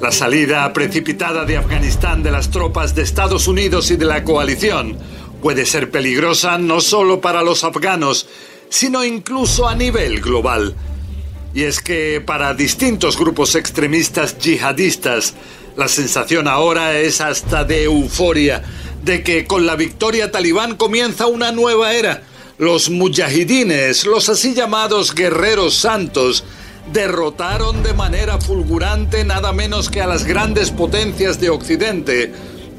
La salida precipitada de Afganistán de las tropas de Estados Unidos y de la coalición puede ser peligrosa no solo para los afganos, sino incluso a nivel global. Y es que para distintos grupos extremistas yihadistas, la sensación ahora es hasta de euforia, de que con la victoria talibán comienza una nueva era. Los mujahidines, los así llamados guerreros santos, derrotaron de manera fulgurante nada menos que a las grandes potencias de Occidente,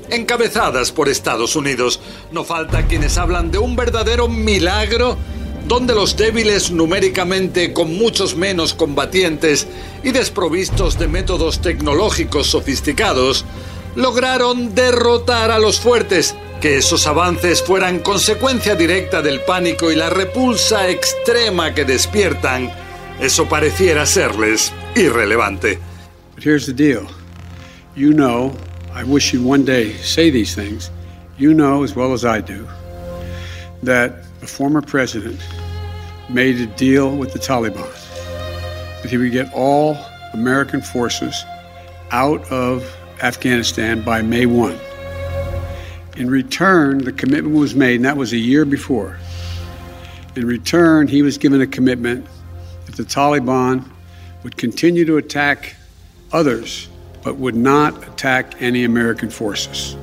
encabezadas por Estados Unidos. No falta quienes hablan de un verdadero milagro donde los débiles numéricamente con muchos menos combatientes y desprovistos de métodos tecnológicos sofisticados, lograron derrotar a los fuertes, que esos avances fueran consecuencia directa del pánico y la repulsa extrema que despiertan eso pareciera serles irrelevante. But here's the deal. You know, I wish you'd one day say these things. You know as well as I do that a former president made a deal with the Taliban that he would get all American forces out of Afghanistan by May 1. In return, the commitment was made, and that was a year before. In return, he was given a commitment the Taliban would continue to attack others, but would not attack any American forces.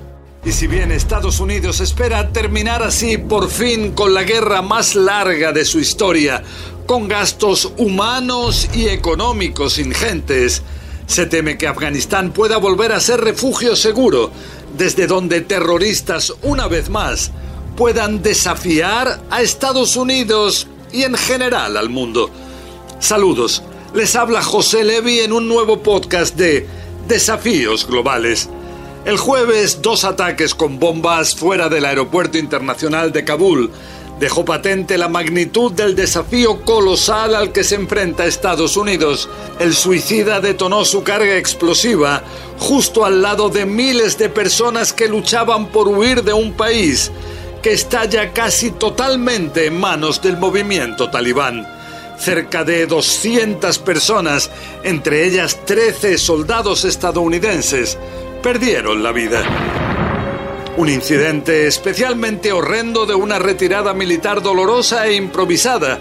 Y si bien Estados Unidos espera terminar así por fin con la guerra más larga de su historia, con gastos humanos y económicos ingentes, se teme que Afganistán pueda volver a ser refugio seguro, desde donde terroristas, una vez más, puedan desafiar a Estados Unidos y en general al mundo. Saludos, les habla José Levi en un nuevo podcast de Desafíos Globales. El jueves, dos ataques con bombas fuera del aeropuerto internacional de Kabul dejó patente la magnitud del desafío colosal al que se enfrenta Estados Unidos. El suicida detonó su carga explosiva justo al lado de miles de personas que luchaban por huir de un país que está ya casi totalmente en manos del movimiento talibán. Cerca de 200 personas, entre ellas 13 soldados estadounidenses, perdieron la vida. Un incidente especialmente horrendo de una retirada militar dolorosa e improvisada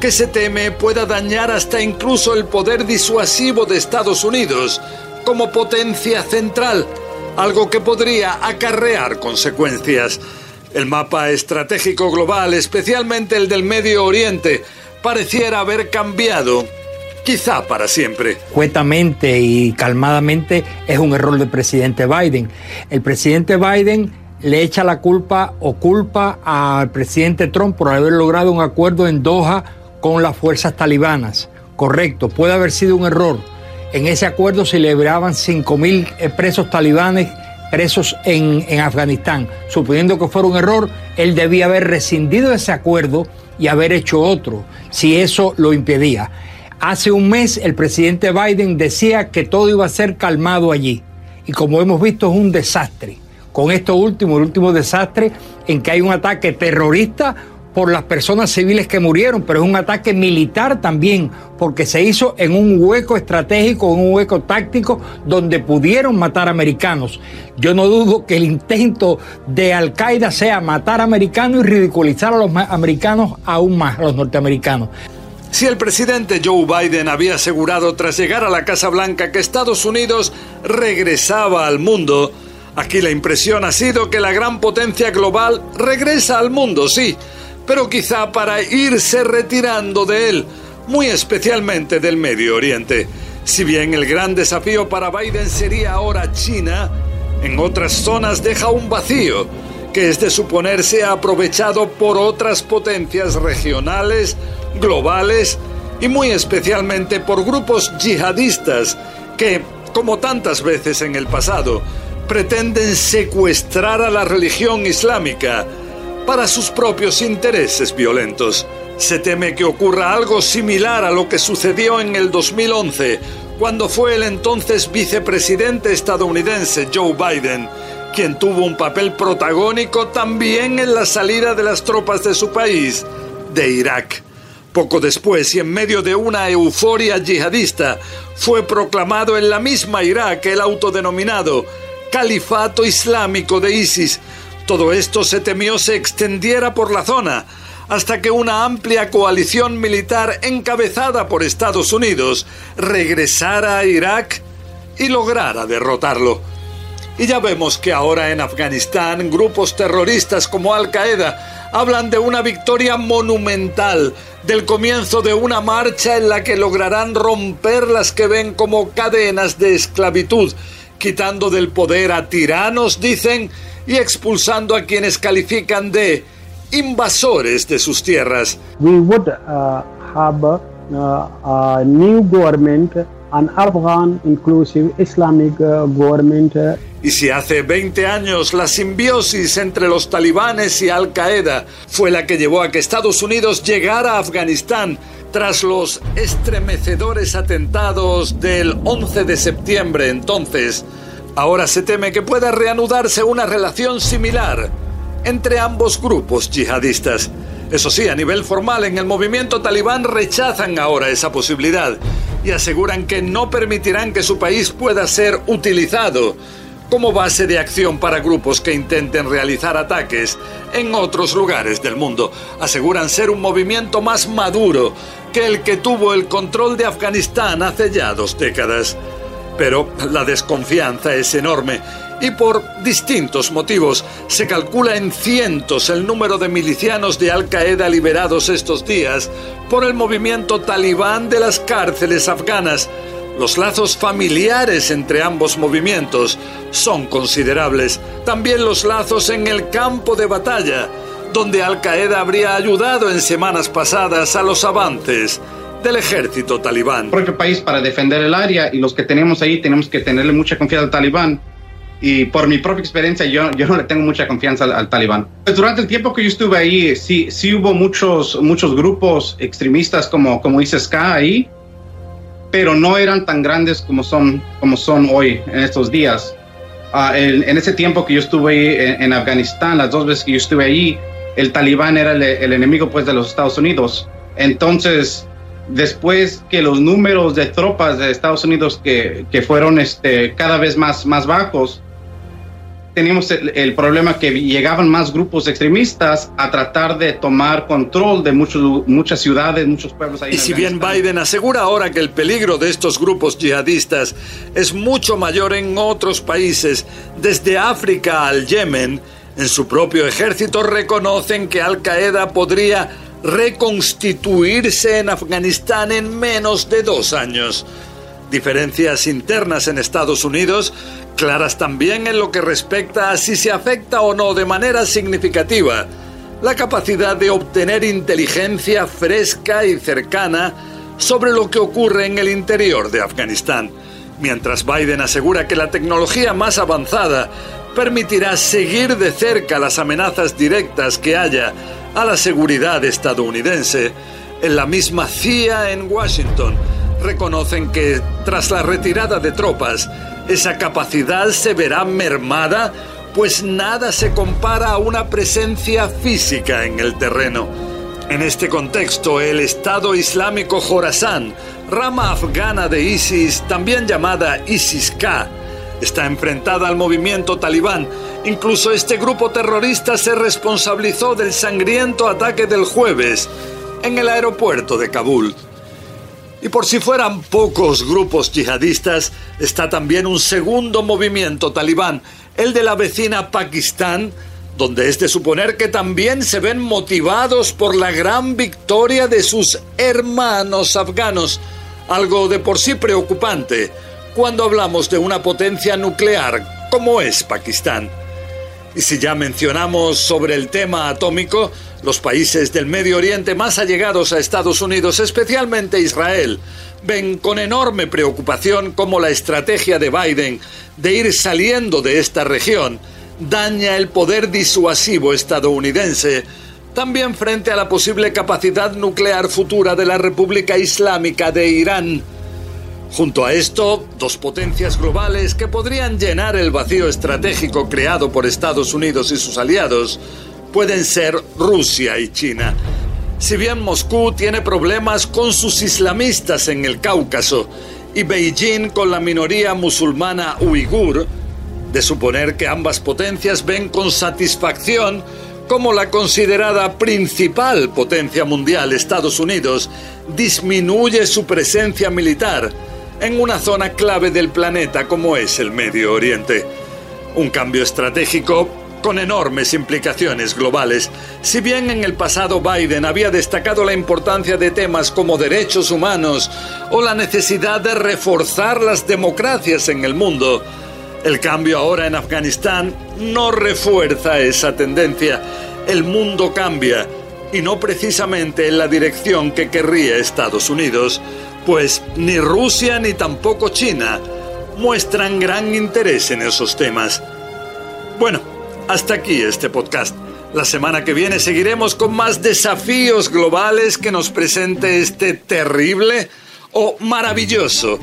que se teme pueda dañar hasta incluso el poder disuasivo de Estados Unidos como potencia central, algo que podría acarrear consecuencias. El mapa estratégico global, especialmente el del Medio Oriente, pareciera haber cambiado, quizá para siempre. Cuetamente y calmadamente es un error del presidente Biden. El presidente Biden le echa la culpa o culpa al presidente Trump por haber logrado un acuerdo en Doha con las fuerzas talibanas. Correcto, puede haber sido un error. En ese acuerdo se liberaban 5.000 eh, presos talibanes presos en, en Afganistán. Suponiendo que fuera un error, él debía haber rescindido ese acuerdo y haber hecho otro, si eso lo impedía. Hace un mes el presidente Biden decía que todo iba a ser calmado allí. Y como hemos visto es un desastre. Con esto último, el último desastre en que hay un ataque terrorista por las personas civiles que murieron, pero es un ataque militar también, porque se hizo en un hueco estratégico, en un hueco táctico, donde pudieron matar americanos. Yo no dudo que el intento de Al Qaeda sea matar americanos y ridiculizar a los americanos aún más, a los norteamericanos. Si el presidente Joe Biden había asegurado tras llegar a la Casa Blanca que Estados Unidos regresaba al mundo, aquí la impresión ha sido que la gran potencia global regresa al mundo, sí, pero quizá para irse retirando de él, muy especialmente del Medio Oriente. Si bien el gran desafío para Biden sería ahora China, en otras zonas deja un vacío que es de suponerse aprovechado por otras potencias regionales, globales y muy especialmente por grupos yihadistas que, como tantas veces en el pasado, pretenden secuestrar a la religión islámica para sus propios intereses violentos. Se teme que ocurra algo similar a lo que sucedió en el 2011, cuando fue el entonces vicepresidente estadounidense Joe Biden quien tuvo un papel protagónico también en la salida de las tropas de su país, de Irak. Poco después, y en medio de una euforia yihadista, fue proclamado en la misma Irak el autodenominado Califato Islámico de ISIS. Todo esto se temió se extendiera por la zona, hasta que una amplia coalición militar encabezada por Estados Unidos regresara a Irak y lograra derrotarlo. Y ya vemos que ahora en Afganistán grupos terroristas como Al Qaeda hablan de una victoria monumental, del comienzo de una marcha en la que lograrán romper las que ven como cadenas de esclavitud, quitando del poder a tiranos, dicen, y expulsando a quienes califican de invasores de sus tierras. We would uh, have uh, a new government, an Afghan inclusive Islamic uh, government. Y si hace 20 años la simbiosis entre los talibanes y Al Qaeda fue la que llevó a que Estados Unidos llegara a Afganistán tras los estremecedores atentados del 11 de septiembre entonces, ahora se teme que pueda reanudarse una relación similar entre ambos grupos yihadistas. Eso sí, a nivel formal, en el movimiento talibán rechazan ahora esa posibilidad y aseguran que no permitirán que su país pueda ser utilizado como base de acción para grupos que intenten realizar ataques en otros lugares del mundo. Aseguran ser un movimiento más maduro que el que tuvo el control de Afganistán hace ya dos décadas. Pero la desconfianza es enorme y por distintos motivos se calcula en cientos el número de milicianos de Al Qaeda liberados estos días por el movimiento talibán de las cárceles afganas los lazos familiares entre ambos movimientos son considerables. También los lazos en el campo de batalla, donde Al Qaeda habría ayudado en semanas pasadas a los avances del ejército talibán. Propio país para defender el área y los que tenemos ahí tenemos que tenerle mucha confianza al talibán. Y por mi propia experiencia, yo, yo no le tengo mucha confianza al, talibán. Pues durante el tiempo que yo estuve ahí, sí, sí hubo muchos, muchos grupos extremistas como, como dice Ska ahí, pero no eran tan grandes como son, como son hoy en estos días. Ah, en, ese tiempo que yo estuve en, Afganistán, las dos veces que yo estuve ahí, el talibán era el, enemigo pues de los Estados Unidos. Entonces, después que los números de tropas de Estados Unidos que, que fueron este, cada vez más, más bajos, teníamos el, problema que llegaban más grupos extremistas a tratar de tomar control de muchos, muchas ciudades, muchos pueblos. Ahí y si bien Biden asegura ahora que el peligro de estos grupos yihadistas es mucho mayor en otros países, desde África al Yemen, en su propio ejército reconocen que Al Qaeda podría reconstituirse en Afganistán en menos de dos años. Diferencias internas en Estados Unidos claras también en lo que respecta a si se afecta o no de manera significativa la capacidad de obtener inteligencia fresca y cercana sobre lo que ocurre en el interior de Afganistán, mientras Biden asegura que la tecnología más avanzada permitirá seguir de cerca las amenazas directas que haya a la seguridad estadounidense, en la misma CIA en Washington reconocen que tras la retirada de tropas, esa capacidad se verá mermada, pues nada se compara a una presencia física en el terreno. En este contexto, el Estado Islámico Jorazán, rama afgana de ISIS, también llamada ISIS-K, está enfrentada al movimiento talibán. Incluso este grupo terrorista se responsabilizó del sangriento ataque del jueves en el aeropuerto de Kabul. Y por si fueran pocos grupos yihadistas, está también un segundo movimiento talibán, el de la vecina Pakistán, donde es de suponer que también se ven motivados por la gran victoria de sus hermanos afganos, algo de por sí preocupante cuando hablamos de una potencia nuclear como es Pakistán. Y si ya mencionamos sobre el tema atómico, Los países del Medio Oriente más allegados a Estados Unidos, especialmente Israel, ven con enorme preocupación cómo la estrategia de Biden de ir saliendo de esta región daña el poder disuasivo estadounidense, también frente a la posible capacidad nuclear futura de la República Islámica de Irán. Junto a esto, dos potencias globales que podrían llenar el vacío estratégico creado por Estados Unidos y sus aliados pueden ser Rusia y China. Si bien Moscú tiene problemas con sus islamistas en el Cáucaso y Beijing con la minoría musulmana uigur, de suponer que ambas potencias ven con satisfacción como la considerada principal potencia mundial, Estados Unidos, disminuye su presencia militar en una zona clave del planeta como es el Medio Oriente. Un cambio estratégico con enormes implicaciones globales. Si bien en el pasado Biden había destacado la importancia de temas como derechos humanos o la necesidad de reforzar las democracias en el mundo, el cambio ahora en Afganistán no refuerza esa tendencia. El mundo cambia y no precisamente en la dirección que querría Estados Unidos, pues ni Rusia ni tampoco China muestran gran interés en esos temas. Bueno, hasta aquí este podcast. La semana que viene seguiremos con más desafíos globales que nos presente este terrible o maravilloso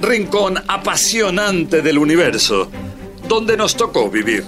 rincón apasionante del universo, donde nos tocó vivir.